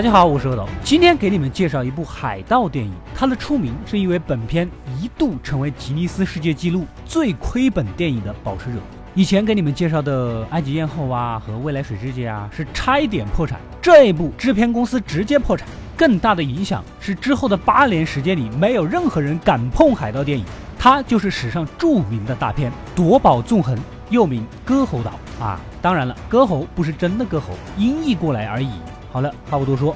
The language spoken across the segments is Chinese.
大家好，我是阿斗，今天给你们介绍一部海盗电影。它的出名是因为本片一度成为吉尼斯世界纪录最亏本电影的保持者。以前给你们介绍的《埃及艳后》啊和《未来水世界》啊是差一点破产，这一部制片公司直接破产。更大的影响是之后的八年时间里，没有任何人敢碰海盗电影。它就是史上著名的大片《夺宝纵横》，又名《割喉岛》啊。当然了，割喉不是真的割喉，音译过来而已。好了，话不多说。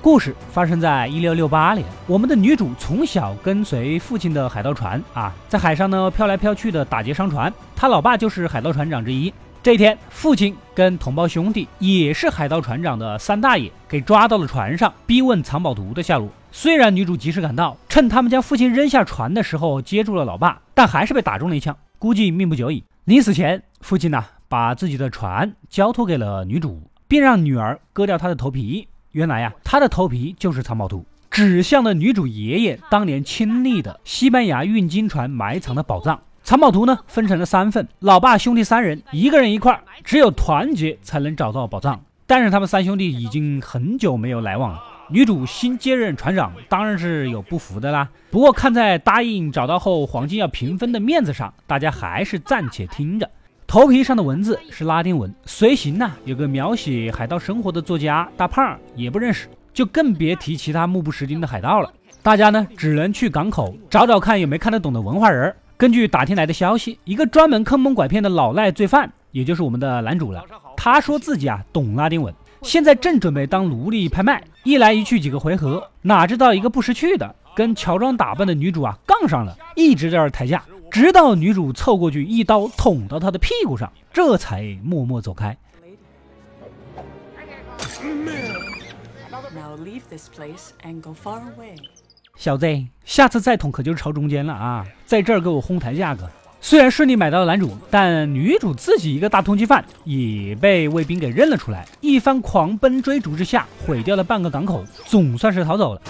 故事发生在一六六八年，我们的女主从小跟随父亲的海盗船啊，在海上呢飘来飘去的打劫商船。她老爸就是海盗船长之一。这一天，父亲跟同胞兄弟，也是海盗船长的三大爷，给抓到了船上，逼问藏宝图的下落。虽然女主及时赶到，趁他们将父亲扔下船的时候接住了老爸，但还是被打中了一枪，估计命不久矣。临死前，父亲呢把自己的船交托给了女主，并让女儿割掉他的头皮。原来呀，他的头皮就是藏宝图，指向了女主爷爷当年亲历的西班牙运金船埋藏的宝藏。藏宝图呢分成了三份，老爸兄弟三人，一个人一块，只有团结才能找到宝藏。但是他们三兄弟已经很久没有来往了。女主新接任船长，当然是有不服的啦。不过看在答应找到后黄金要平分的面子上，大家还是暂且听着。头皮上的文字是拉丁文，随行呢有个描写海盗生活的作家大胖也不认识，就更别提其他目不识丁的海盗了。大家呢只能去港口找找看有没看得懂的文化人。根据打听来的消息，一个专门坑蒙拐骗的老赖罪犯，也就是我们的男主了。他说自己啊懂拉丁文。现在正准备当奴隶拍卖，一来一去几个回合，哪知道一个不识趣的跟乔装打扮的女主啊杠上了，一直在这抬价，直到女主凑过去一刀捅到他的屁股上，这才默默走开。小子，下次再捅可就是朝中间了啊，在这儿给我哄抬价格。虽然顺利买到了男主，但女主自己一个大通缉犯也被卫兵给认了出来。一番狂奔追逐之下，毁掉了半个港口，总算是逃走了。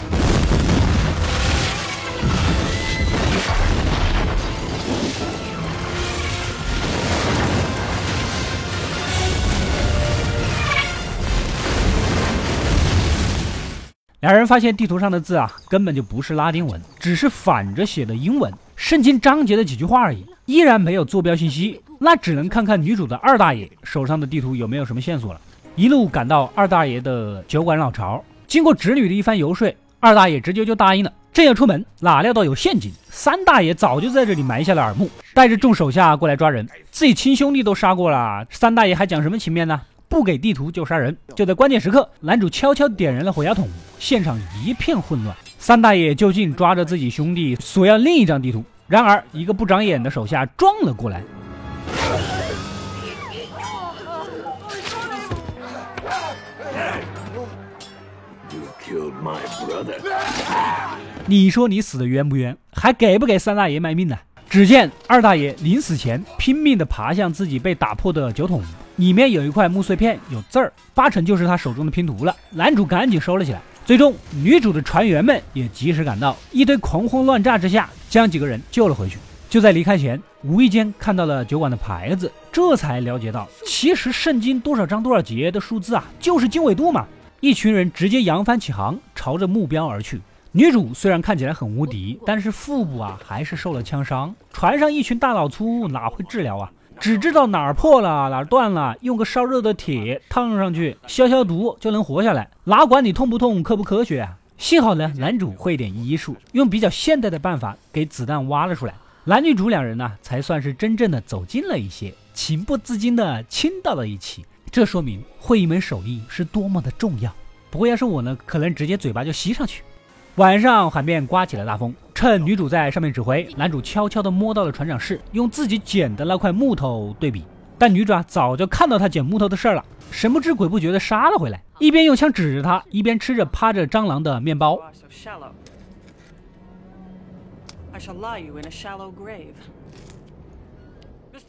两人发现地图上的字啊，根本就不是拉丁文，只是反着写的英文。圣经章节的几句话而已，依然没有坐标信息，那只能看看女主的二大爷手上的地图有没有什么线索了。一路赶到二大爷的酒馆老巢，经过侄女的一番游说，二大爷直接就答应了。正要出门，哪料到有陷阱，三大爷早就在这里埋下了耳目，带着众手下过来抓人。自己亲兄弟都杀过了，三大爷还讲什么情面呢？不给地图就杀人。就在关键时刻，男主悄悄点燃了火药桶，现场一片混乱。三大爷就近抓着自己兄弟索要另一张地图，然而一个不长眼的手下撞了过来。你说你死的冤不冤？还给不给三大爷卖命呢？只见二大爷临死前拼命地爬向自己被打破的酒桶，里面有一块木碎片，有字儿，八成就是他手中的拼图了。男主赶紧收了起来。最终，女主的船员们也及时赶到，一堆狂轰乱炸之下，将几个人救了回去。就在离开前，无意间看到了酒馆的牌子，这才了解到，其实圣经多少章多少节的数字啊，就是经纬度嘛。一群人直接扬帆起航，朝着目标而去。女主虽然看起来很无敌，但是腹部啊还是受了枪伤。船上一群大老粗哪会治疗啊？只知道哪儿破了哪儿断了，用个烧热的铁烫上去消消毒就能活下来，哪管你痛不痛科不科学啊？幸好呢，男主会点医术，用比较现代的办法给子弹挖了出来，男女主两人呢才算是真正的走近了一些，情不自禁的亲到了一起。这说明会一门手艺是多么的重要。不过要是我呢，可能直接嘴巴就吸上去。晚上海面刮起了大风，趁女主在上面指挥，男主悄悄地摸到了船长室，用自己捡的那块木头对比。但女主啊早就看到他捡木头的事儿了，神不知鬼不觉的杀了回来，一边用枪指着他，一边吃着趴着蟑螂的面包。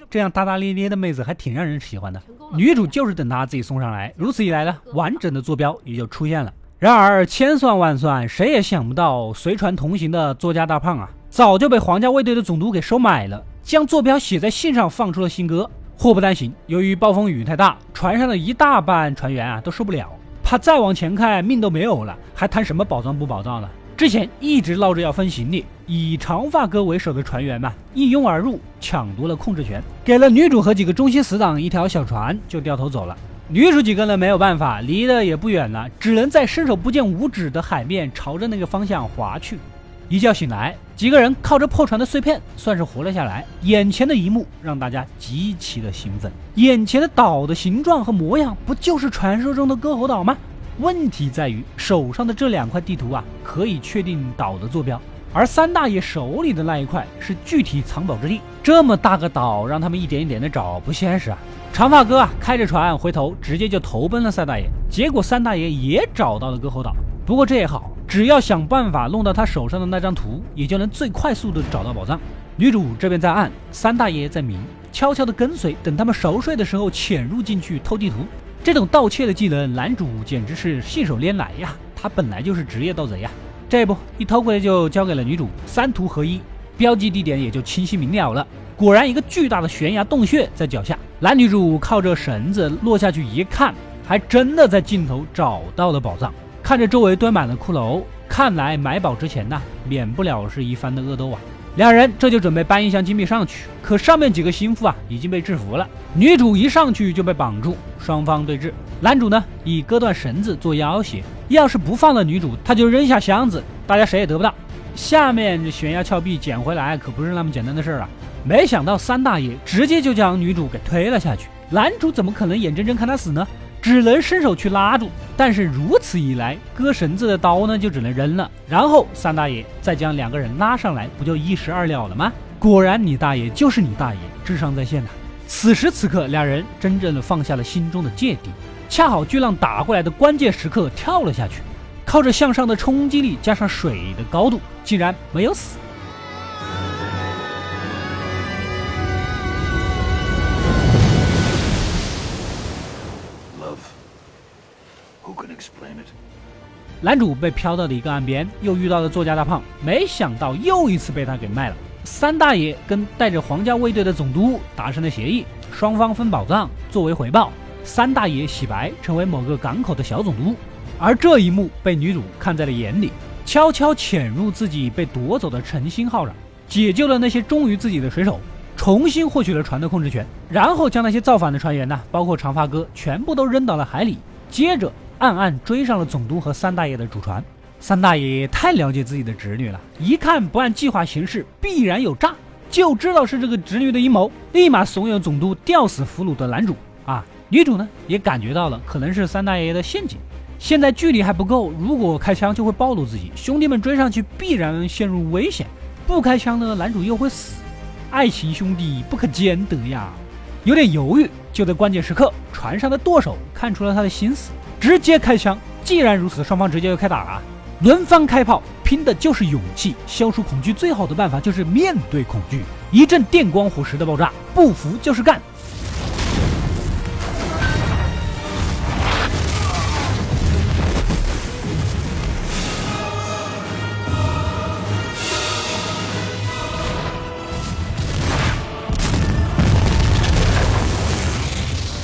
这样大大咧咧的妹子还挺让人喜欢的。女主就是等他自己送上来，如此一来呢，完整的坐标也就出现了。然而千算万算，谁也想不到，随船同行的作家大胖啊，早就被皇家卫队的总督给收买了，将坐标写在信上，放出了信鸽。祸不单行，由于暴风雨太大，船上的一大半船员啊都受不了，怕再往前开命都没有了，还谈什么保障不保障呢？之前一直闹着要分行李，以长发哥为首的船员们一拥而入，抢夺了控制权，给了女主和几个中心死党一条小船，就掉头走了。女主几个人没有办法，离得也不远了，只能在伸手不见五指的海面朝着那个方向划去。一觉醒来，几个人靠着破船的碎片算是活了下来。眼前的一幕让大家极其的兴奋，眼前的岛的形状和模样，不就是传说中的割喉岛吗？问题在于手上的这两块地图啊，可以确定岛的坐标，而三大爷手里的那一块是具体藏宝之地。这么大个岛，让他们一点一点的找，不现实啊！长发哥啊，开着船回头，直接就投奔了三大爷。结果三大爷也找到了割喉岛，不过这也好，只要想办法弄到他手上的那张图，也就能最快速度找到宝藏。女主这边在暗，三大爷在明，悄悄的跟随，等他们熟睡的时候潜入进去偷地图。这种盗窃的技能，男主简直是信手拈来呀！他本来就是职业盗贼呀。这不一偷回来就交给了女主，三图合一，标记地点也就清晰明了了。果然，一个巨大的悬崖洞穴在脚下。男女主靠着绳子落下去一看，还真的在尽头找到了宝藏。看着周围堆满了骷髅，看来买宝之前呢，免不了是一番的恶斗啊。两人这就准备搬一箱金币上去，可上面几个心腹啊已经被制服了。女主一上去就被绑住，双方对峙。男主呢以割断绳子做要挟，要是不放了女主，他就扔下箱子，大家谁也得不到。下面这悬崖峭壁捡回来可不是那么简单的事儿啊！没想到三大爷直接就将女主给推了下去，男主怎么可能眼睁睁看他死呢？只能伸手去拉住，但是如此一来，割绳子的刀呢就只能扔了。然后三大爷再将两个人拉上来，不就一石二鸟了吗？果然，你大爷就是你大爷，智商在线呐！此时此刻，两人真正的放下了心中的芥蒂。恰好巨浪打过来的关键时刻，跳了下去，靠着向上的冲击力加上水的高度，竟然没有死。男主被漂到了一个岸边，又遇到了作家大胖，没想到又一次被他给卖了。三大爷跟带着皇家卫队的总督达成了协议，双方分宝藏，作为回报，三大爷洗白成为某个港口的小总督。而这一幕被女主看在了眼里，悄悄潜入自己被夺走的诚心号上，解救了那些忠于自己的水手，重新获取了船的控制权，然后将那些造反的船员呢，包括长发哥，全部都扔到了海里，接着。暗暗追上了总督和三大爷的主船，三大爷太了解自己的侄女了，一看不按计划行事，必然有诈，就知道是这个侄女的阴谋，立马怂恿总督吊死俘虏的男主。啊，女主呢也感觉到了，可能是三大爷的陷阱。现在距离还不够，如果开枪就会暴露自己，兄弟们追上去必然陷入危险，不开枪呢，男主又会死。爱情兄弟不可兼得呀，有点犹豫。就在关键时刻，船上的舵手看出了他的心思。直接开枪！既然如此，双方直接就开打了，轮番开炮，拼的就是勇气。消除恐惧最好的办法就是面对恐惧。一阵电光火石的爆炸，不服就是干！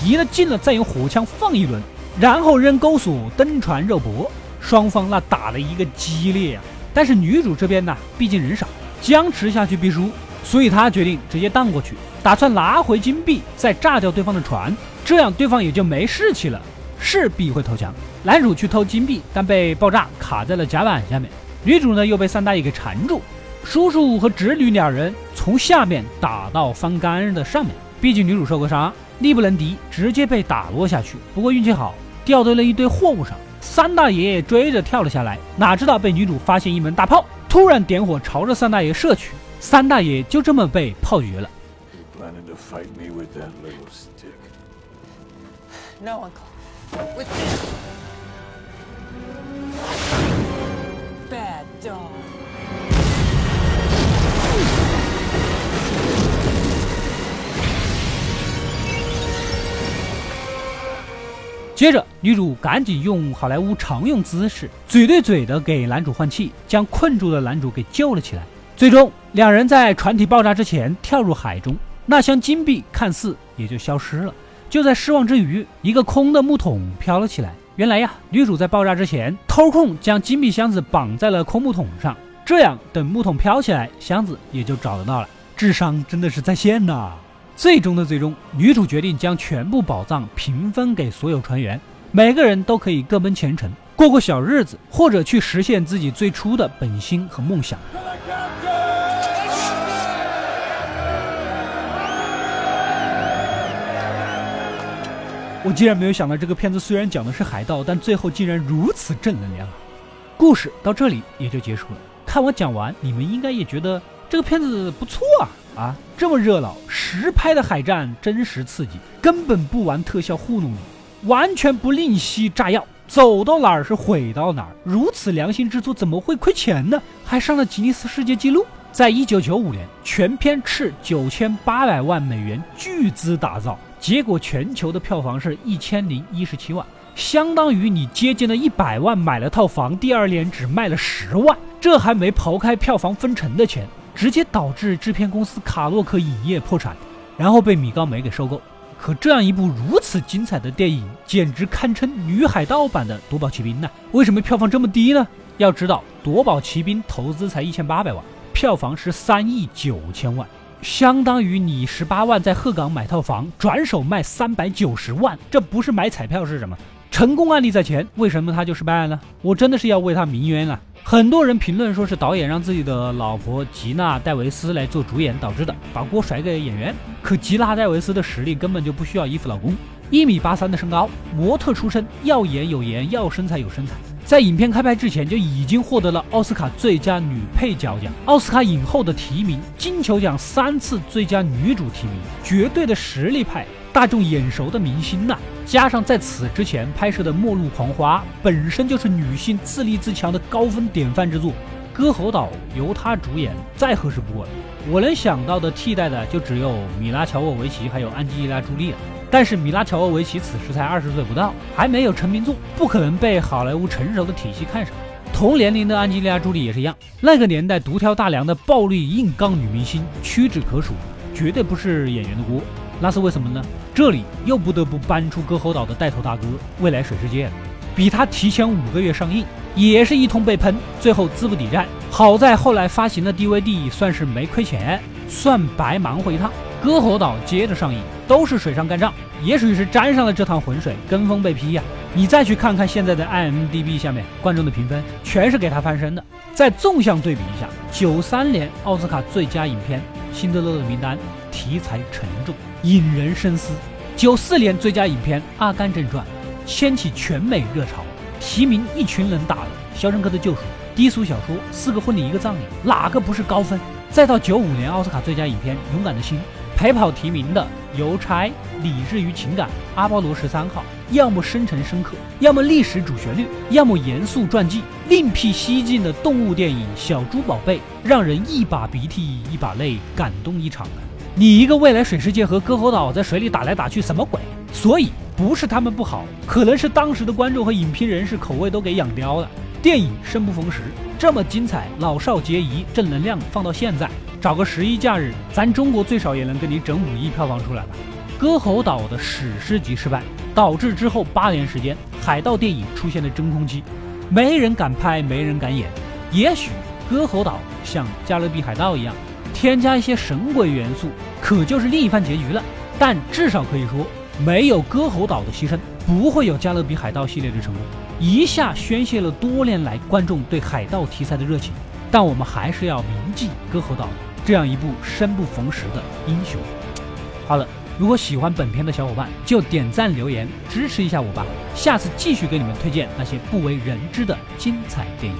移了近了，再用火枪放一轮。然后扔钩索登船肉搏，双方那打了一个激烈啊！但是女主这边呢，毕竟人少，僵持下去必输，所以她决定直接荡过去，打算拿回金币，再炸掉对方的船，这样对方也就没士气了，势必会投降。男主去偷金币，但被爆炸卡在了甲板下面，女主呢又被三大爷给缠住，叔叔和侄女两人从下面打到翻杆的上面，毕竟女主受过伤。力不能敌，直接被打落下去。不过运气好，掉在了一堆货物上。三大爷爷追着跳了下来，哪知道被女主发现一门大炮，突然点火朝着三大爷射去。三大爷就这么被炮决了。接着，女主赶紧用好莱坞常用姿势，嘴对嘴的给男主换气，将困住的男主给救了起来。最终，两人在船体爆炸之前跳入海中。那箱金币看似也就消失了。就在失望之余，一个空的木桶飘了起来。原来呀，女主在爆炸之前偷空将金币箱子绑在了空木桶上，这样等木桶飘起来，箱子也就找得到了。智商真的是在线呐！最终的最终，女主决定将全部宝藏平分给所有船员，每个人都可以各奔前程，过过小日子，或者去实现自己最初的本心和梦想。我竟然没有想到，这个片子虽然讲的是海盗，但最后竟然如此正能量啊！故事到这里也就结束了。看我讲完，你们应该也觉得这个片子不错啊！啊，这么热闹，实拍的海战，真实刺激，根本不玩特效糊弄你，完全不吝惜炸药，走到哪儿是毁到哪儿。如此良心之作，怎么会亏钱呢？还上了吉尼斯世界纪录。在一九九五年，全片斥九千八百万美元巨资打造，结果全球的票房是一千零一十七万，相当于你接近了一百万买了套房，第二年只卖了十万，这还没刨开票房分成的钱，直接导致制片公司卡洛克影业破产，然后被米高梅给收购。可这样一部如此精彩的电影，简直堪称女海盗版的《夺宝奇兵》呐！为什么票房这么低呢？要知道，《夺宝奇兵》投资才一千八百万。票房是三亿九千万，相当于你十八万在鹤岗买套房，转手卖三百九十万，这不是买彩票是什么？成功案例在前，为什么他就失败了呢？我真的是要为他鸣冤了。很多人评论说是导演让自己的老婆吉娜戴维斯来做主演导致的，把锅甩给演员。可吉娜戴维斯的实力根本就不需要依附老公，一米八三的身高，模特出身，要颜有颜，要身材有身材。在影片开拍之前就已经获得了奥斯卡最佳女配角奖、奥斯卡影后的提名、金球奖三次最佳女主提名，绝对的实力派，大众眼熟的明星呐。加上在此之前拍摄的《末路狂花》本身就是女性自立自强的高分典范之作，《歌喉岛》由她主演再合适不过了。我能想到的替代的就只有米拉乔沃维奇还有安吉丽娜朱莉了。但是米拉乔沃维奇此时才二十岁不到，还没有成名作，不可能被好莱坞成熟的体系看上。同年龄的安吉丽娜·朱莉也是一样，那个年代独挑大梁的暴力硬刚女明星屈指可数，绝对不是演员的锅。那是为什么呢？这里又不得不搬出割喉岛的带头大哥未来水世界，比他提前五个月上映，也是一通被喷，最后资不抵债。好在后来发行的 DVD 算是没亏钱，算白忙活一趟。歌喉岛接着上映，都是水上干仗，也许是沾上了这趟浑水，跟风被批呀。你再去看看现在的 IMDB 下面观众的评分，全是给他翻身的。再纵向对比一下，九三年奥斯卡最佳影片《辛德勒的名单》，题材沉重，引人深思；九四年最佳影片《阿甘正传》，掀起全美热潮，提名一群人打了《肖申克的救赎》，低俗小说《四个婚礼一个葬礼》，哪个不是高分？再到九五年奥斯卡最佳影片《勇敢的心》。陪跑提名的《邮差》《理智与情感》《阿波罗十三号》，要么深沉深刻，要么历史主旋律，要么严肃传记。另辟蹊径的动物电影《小猪宝贝》，让人一把鼻涕一把泪，感动一场。你一个未来水世界和割喉岛在水里打来打去，什么鬼？所以不是他们不好，可能是当时的观众和影评人士口味都给养刁了。电影生不逢时，这么精彩，老少皆宜，正能量放到现在。找个十一假日，咱中国最少也能给你整五亿票房出来吧？歌喉岛的史诗级失败，导致之后八年时间，海盗电影出现了真空期，没人敢拍，没人敢演。也许歌喉岛像加勒比海盗一样，添加一些神鬼元素，可就是另一番结局了。但至少可以说，没有歌喉岛的牺牲，不会有加勒比海盗系列的成功，一下宣泄了多年来观众对海盗题材的热情。但我们还是要铭记歌喉岛。这样一部生不逢时的英雄。好了，如果喜欢本片的小伙伴，就点赞留言支持一下我吧。下次继续给你们推荐那些不为人知的精彩电影。